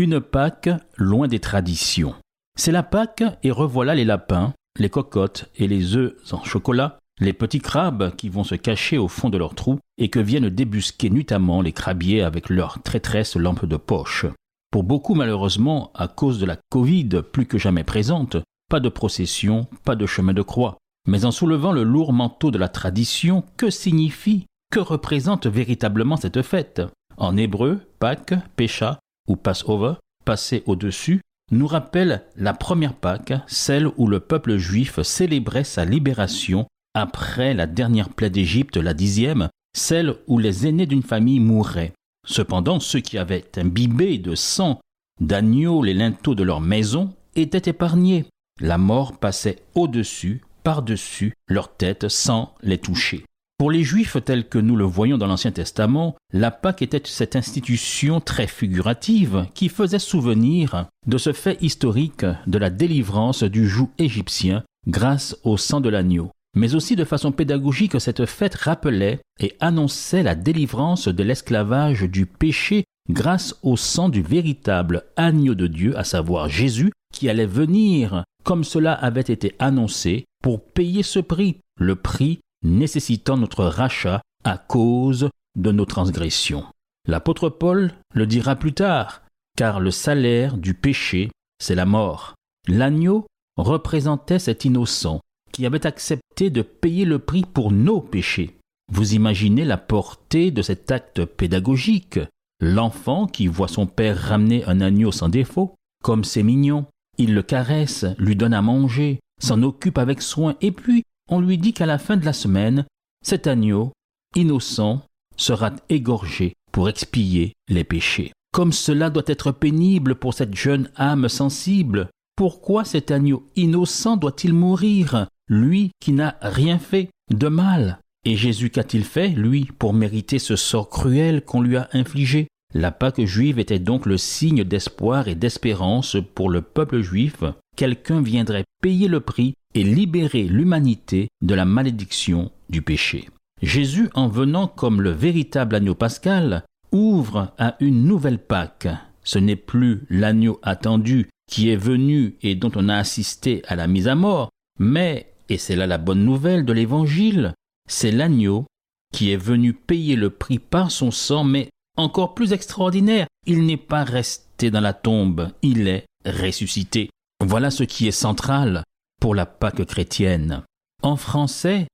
Une Pâque loin des traditions. C'est la Pâque et revoilà les lapins, les cocottes et les œufs en chocolat, les petits crabes qui vont se cacher au fond de leurs trous et que viennent débusquer nuitamment les crabiers avec leurs traîtresses lampes de poche. Pour beaucoup, malheureusement, à cause de la Covid plus que jamais présente, pas de procession, pas de chemin de croix. Mais en soulevant le lourd manteau de la tradition, que signifie, que représente véritablement cette fête? En hébreu, Pâques, Pécha ou Passover, passer au-dessus, nous rappelle la première Pâque, celle où le peuple juif célébrait sa libération après la dernière plaie d'Égypte, la dixième, celle où les aînés d'une famille mouraient. Cependant, ceux qui avaient imbibé de sang d'agneau les linteaux de leur maison étaient épargnés. La mort passait au-dessus, par-dessus leur tête sans les toucher. Pour les Juifs tels que nous le voyons dans l'Ancien Testament, la Pâque était cette institution très figurative qui faisait souvenir de ce fait historique de la délivrance du joug égyptien grâce au sang de l'agneau. Mais aussi de façon pédagogique, cette fête rappelait et annonçait la délivrance de l'esclavage du péché grâce au sang du véritable agneau de Dieu, à savoir Jésus, qui allait venir, comme cela avait été annoncé, pour payer ce prix, le prix nécessitant notre rachat à cause de nos transgressions. L'apôtre Paul le dira plus tard, car le salaire du péché, c'est la mort. L'agneau représentait cet innocent qui avait accepté de payer le prix pour nos péchés. Vous imaginez la portée de cet acte pédagogique. L'enfant qui voit son père ramener un agneau sans défaut, comme c'est mignon, il le caresse, lui donne à manger, s'en occupe avec soin, et puis on lui dit qu'à la fin de la semaine, cet agneau, innocent, sera égorgé pour expier les péchés. Comme cela doit être pénible pour cette jeune âme sensible, pourquoi cet agneau innocent doit-il mourir lui qui n'a rien fait de mal? Et Jésus qu'a-t-il fait, lui, pour mériter ce sort cruel qu'on lui a infligé? La Pâque juive était donc le signe d'espoir et d'espérance pour le peuple juif. Quelqu'un viendrait payer le prix et libérer l'humanité de la malédiction du péché. Jésus, en venant comme le véritable agneau pascal, ouvre à une nouvelle Pâque. Ce n'est plus l'agneau attendu qui est venu et dont on a assisté à la mise à mort, mais et c'est là la bonne nouvelle de l'Évangile, c'est l'agneau qui est venu payer le prix par son sang, mais encore plus extraordinaire, il n'est pas resté dans la tombe, il est ressuscité. Voilà ce qui est central pour la Pâque chrétienne. En français,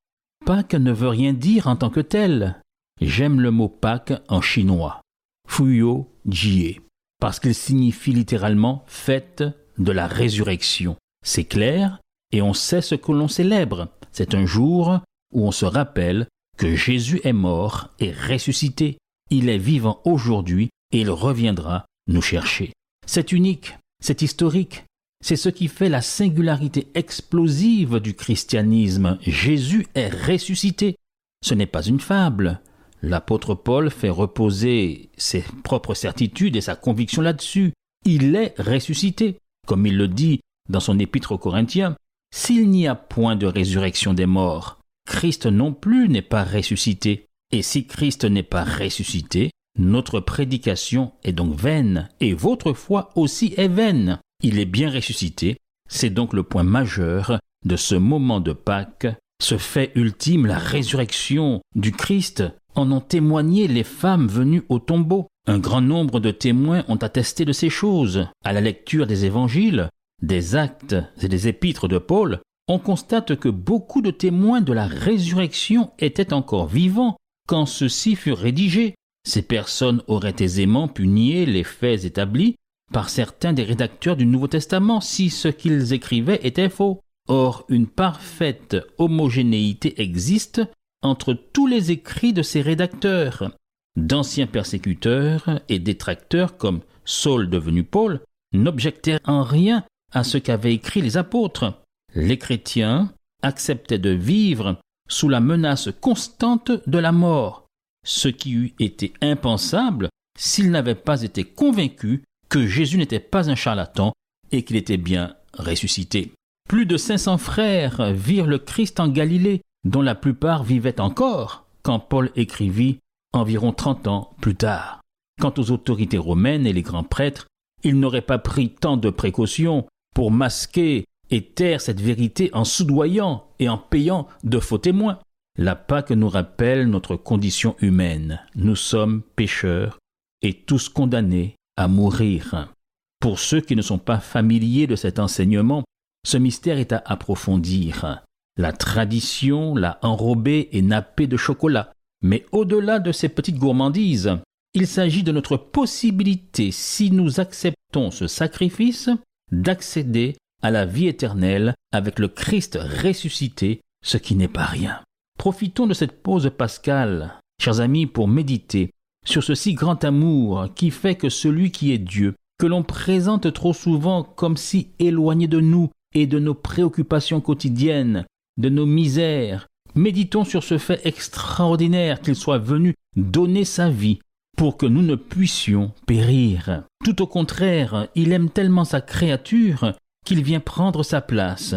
Pâque ne veut rien dire en tant que tel. J'aime le mot Pâque en chinois. Fuyo Jie, parce qu'il signifie littéralement fête de la résurrection. C'est clair, et on sait ce que l'on célèbre. C'est un jour où on se rappelle que Jésus est mort et ressuscité. Il est vivant aujourd'hui et il reviendra nous chercher. C'est unique, c'est historique, c'est ce qui fait la singularité explosive du christianisme. Jésus est ressuscité. Ce n'est pas une fable. L'apôtre Paul fait reposer ses propres certitudes et sa conviction là-dessus. Il est ressuscité. Comme il le dit dans son épître aux Corinthiens, s'il n'y a point de résurrection des morts, Christ non plus n'est pas ressuscité. Et si Christ n'est pas ressuscité, notre prédication est donc vaine, et votre foi aussi est vaine. Il est bien ressuscité, c'est donc le point majeur de ce moment de Pâques, ce fait ultime, la résurrection du Christ, en ont témoigné les femmes venues au tombeau. Un grand nombre de témoins ont attesté de ces choses. À la lecture des évangiles, des actes et des épîtres de Paul, on constate que beaucoup de témoins de la résurrection étaient encore vivants quand ceux-ci furent rédigés. Ces personnes auraient aisément pu nier les faits établis par certains des rédacteurs du Nouveau Testament si ce qu'ils écrivaient était faux. Or, une parfaite homogénéité existe entre tous les écrits de ces rédacteurs. D'anciens persécuteurs et détracteurs comme Saul devenu Paul n'objectaient en rien à ce qu'avaient écrit les apôtres. Les chrétiens acceptaient de vivre sous la menace constante de la mort, ce qui eût été impensable s'ils n'avaient pas été convaincus que Jésus n'était pas un charlatan et qu'il était bien ressuscité. Plus de 500 frères virent le Christ en Galilée, dont la plupart vivaient encore quand Paul écrivit environ trente ans plus tard. Quant aux autorités romaines et les grands prêtres, ils n'auraient pas pris tant de précautions pour masquer et taire cette vérité en soudoyant et en payant de faux témoins. La Pâque nous rappelle notre condition humaine. Nous sommes pécheurs et tous condamnés à mourir. Pour ceux qui ne sont pas familiers de cet enseignement, ce mystère est à approfondir. La tradition l'a enrobé et nappé de chocolat. Mais au-delà de ces petites gourmandises, il s'agit de notre possibilité, si nous acceptons ce sacrifice, d'accéder à la vie éternelle avec le Christ ressuscité, ce qui n'est pas rien. Profitons de cette pause pascale, chers amis, pour méditer sur ce si grand amour qui fait que celui qui est Dieu, que l'on présente trop souvent comme si éloigné de nous et de nos préoccupations quotidiennes, de nos misères, méditons sur ce fait extraordinaire qu'il soit venu donner sa vie pour que nous ne puissions périr. Tout au contraire, il aime tellement sa créature qu'il vient prendre sa place,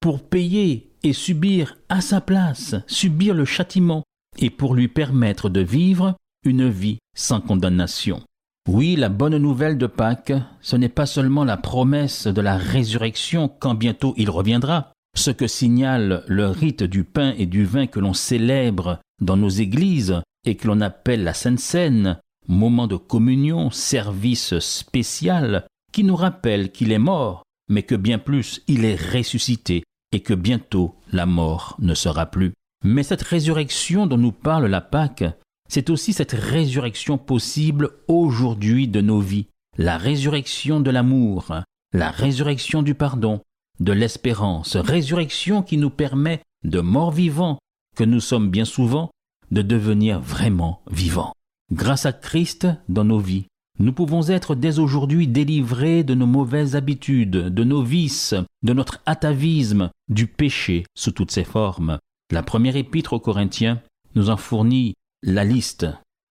pour payer et subir à sa place, subir le châtiment, et pour lui permettre de vivre une vie sans condamnation. Oui, la bonne nouvelle de Pâques, ce n'est pas seulement la promesse de la résurrection quand bientôt il reviendra, ce que signale le rite du pain et du vin que l'on célèbre dans nos églises et que l'on appelle la Sainte Seine, moment de communion, service spécial, qui nous rappelle qu'il est mort, mais que bien plus il est ressuscité et que bientôt la mort ne sera plus. Mais cette résurrection dont nous parle la Pâque, c'est aussi cette résurrection possible aujourd'hui de nos vies, la résurrection de l'amour, la résurrection du pardon, de l'espérance, résurrection qui nous permet, de mort vivant, que nous sommes bien souvent, de devenir vraiment vivants. Grâce à Christ dans nos vies, nous pouvons être dès aujourd'hui délivrés de nos mauvaises habitudes, de nos vices, de notre atavisme, du péché sous toutes ses formes. La première épître aux Corinthiens nous en fournit la liste.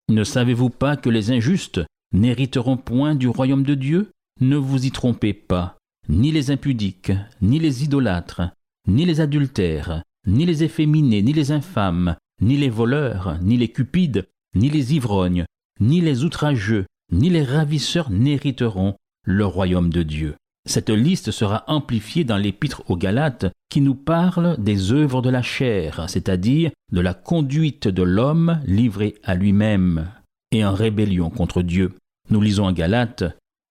Ne savez-vous pas que les injustes n'hériteront point du royaume de Dieu? Ne vous y trompez pas. Ni les impudiques, ni les idolâtres, ni les adultères, ni les efféminés, ni les infâmes, ni les voleurs, ni les cupides, ni les ivrognes, ni les outrageux, ni les ravisseurs n'hériteront le royaume de Dieu. Cette liste sera amplifiée dans l'épître aux Galates qui nous parle des œuvres de la chair, c'est-à-dire de la conduite de l'homme livré à lui-même et en rébellion contre Dieu. Nous lisons en Galates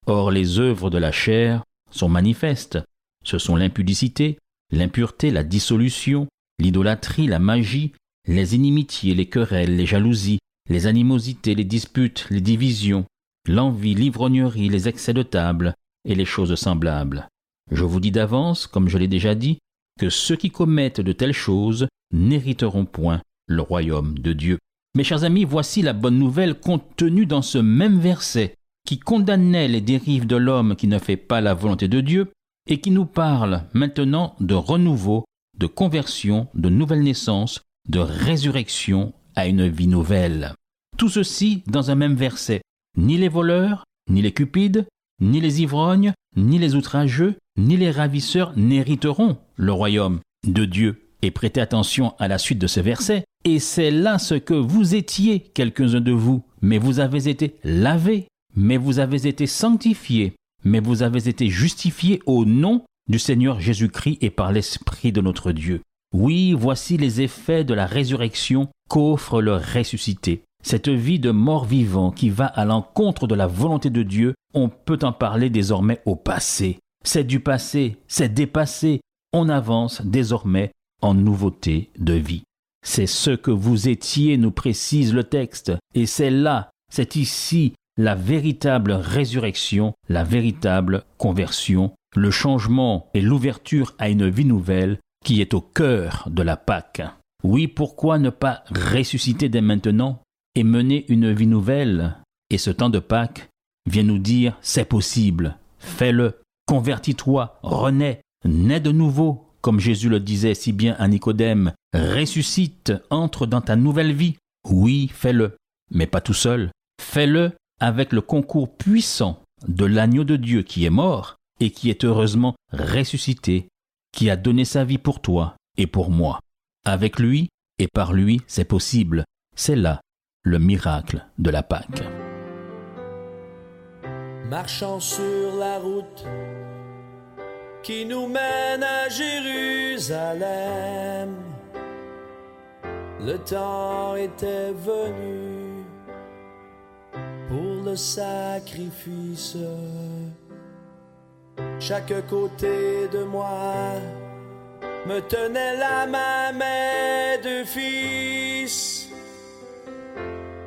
Or les œuvres de la chair sont manifestes. Ce sont l'impudicité, l'impureté, la dissolution, l'idolâtrie, la magie, les inimitiés, les querelles, les jalousies, les animosités, les disputes, les divisions, l'envie, l'ivrognerie, les excès de table et les choses semblables. Je vous dis d'avance, comme je l'ai déjà dit, que ceux qui commettent de telles choses n'hériteront point le royaume de Dieu. Mes chers amis, voici la bonne nouvelle contenue dans ce même verset qui condamnait les dérives de l'homme qui ne fait pas la volonté de Dieu et qui nous parle maintenant de renouveau, de conversion, de nouvelle naissance, de résurrection à une vie nouvelle. Tout ceci dans un même verset. Ni les voleurs, ni les cupides, ni les ivrognes, ni les outrageux, ni les ravisseurs n'hériteront le royaume de Dieu. Et prêtez attention à la suite de ce verset. Et c'est là ce que vous étiez, quelques-uns de vous, mais vous avez été lavés, mais vous avez été sanctifiés, mais vous avez été justifiés au nom du Seigneur Jésus-Christ et par l'Esprit de notre Dieu. Oui, voici les effets de la résurrection qu'offre le ressuscité. Cette vie de mort-vivant qui va à l'encontre de la volonté de Dieu, on peut en parler désormais au passé. C'est du passé, c'est dépassé. On avance désormais en nouveauté de vie. C'est ce que vous étiez, nous précise le texte, et c'est là, c'est ici la véritable résurrection, la véritable conversion, le changement et l'ouverture à une vie nouvelle qui est au cœur de la Pâque. Oui, pourquoi ne pas ressusciter dès maintenant? Et mener une vie nouvelle Et ce temps de Pâques vient nous dire c'est possible. fais-le. Convertis-toi, renais, nais de nouveau, comme Jésus le disait si bien à Nicodème, ressuscite, entre dans ta nouvelle vie. Oui, fais-le, mais pas tout seul. Fais-le avec le concours puissant de l'agneau de Dieu qui est mort et qui est heureusement ressuscité, qui a donné sa vie pour toi et pour moi. Avec lui et par lui, c'est possible. C'est là le miracle de la Pâque. Marchant sur la route qui nous mène à Jérusalem, le temps était venu pour le sacrifice. Chaque côté de moi me tenait la main mes deux fils.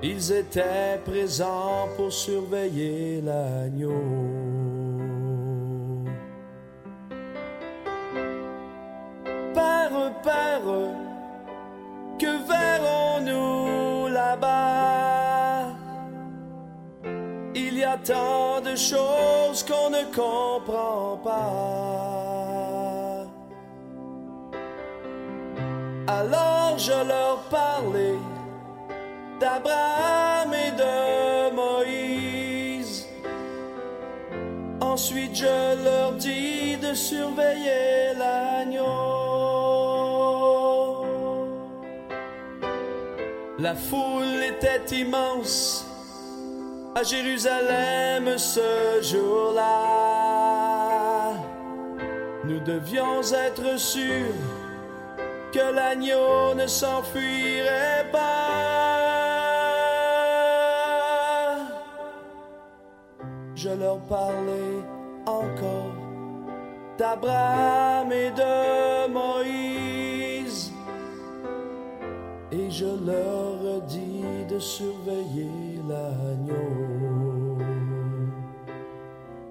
Ils étaient présents pour surveiller l'agneau. Père, Père, que verrons-nous là-bas? Il y a tant de choses qu'on ne comprend pas. Alors je leur parlais d'Abraham et de Moïse. Ensuite je leur dis de surveiller l'agneau. La foule était immense à Jérusalem ce jour-là. Nous devions être sûrs que l'agneau ne s'enfuirait pas. Je leur parlais encore d'Abraham et de Moïse, et je leur dis de surveiller l'agneau.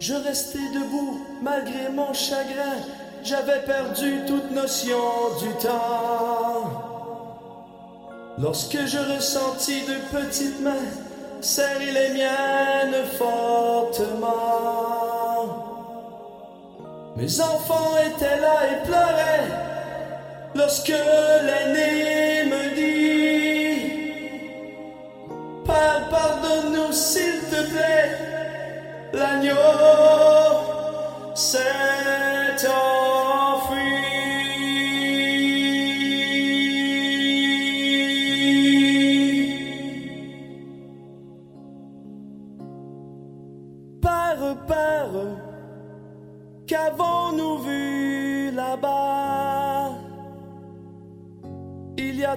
Je restais debout malgré mon chagrin j'avais perdu toute notion du temps. Lorsque je ressentis de petites mains serrer les miennes fortement. Mes enfants étaient là et pleuraient lorsque l'aîné me dit Père, pardonne-nous s'il te plaît, l'agneau Père,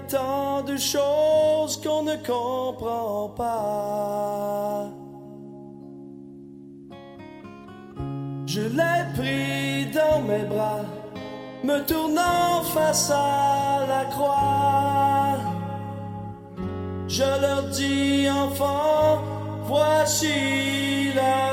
tant de choses qu'on ne comprend pas. Je l'ai pris dans mes bras, me tournant face à la croix. Je leur dis, enfants, voici l'agneau.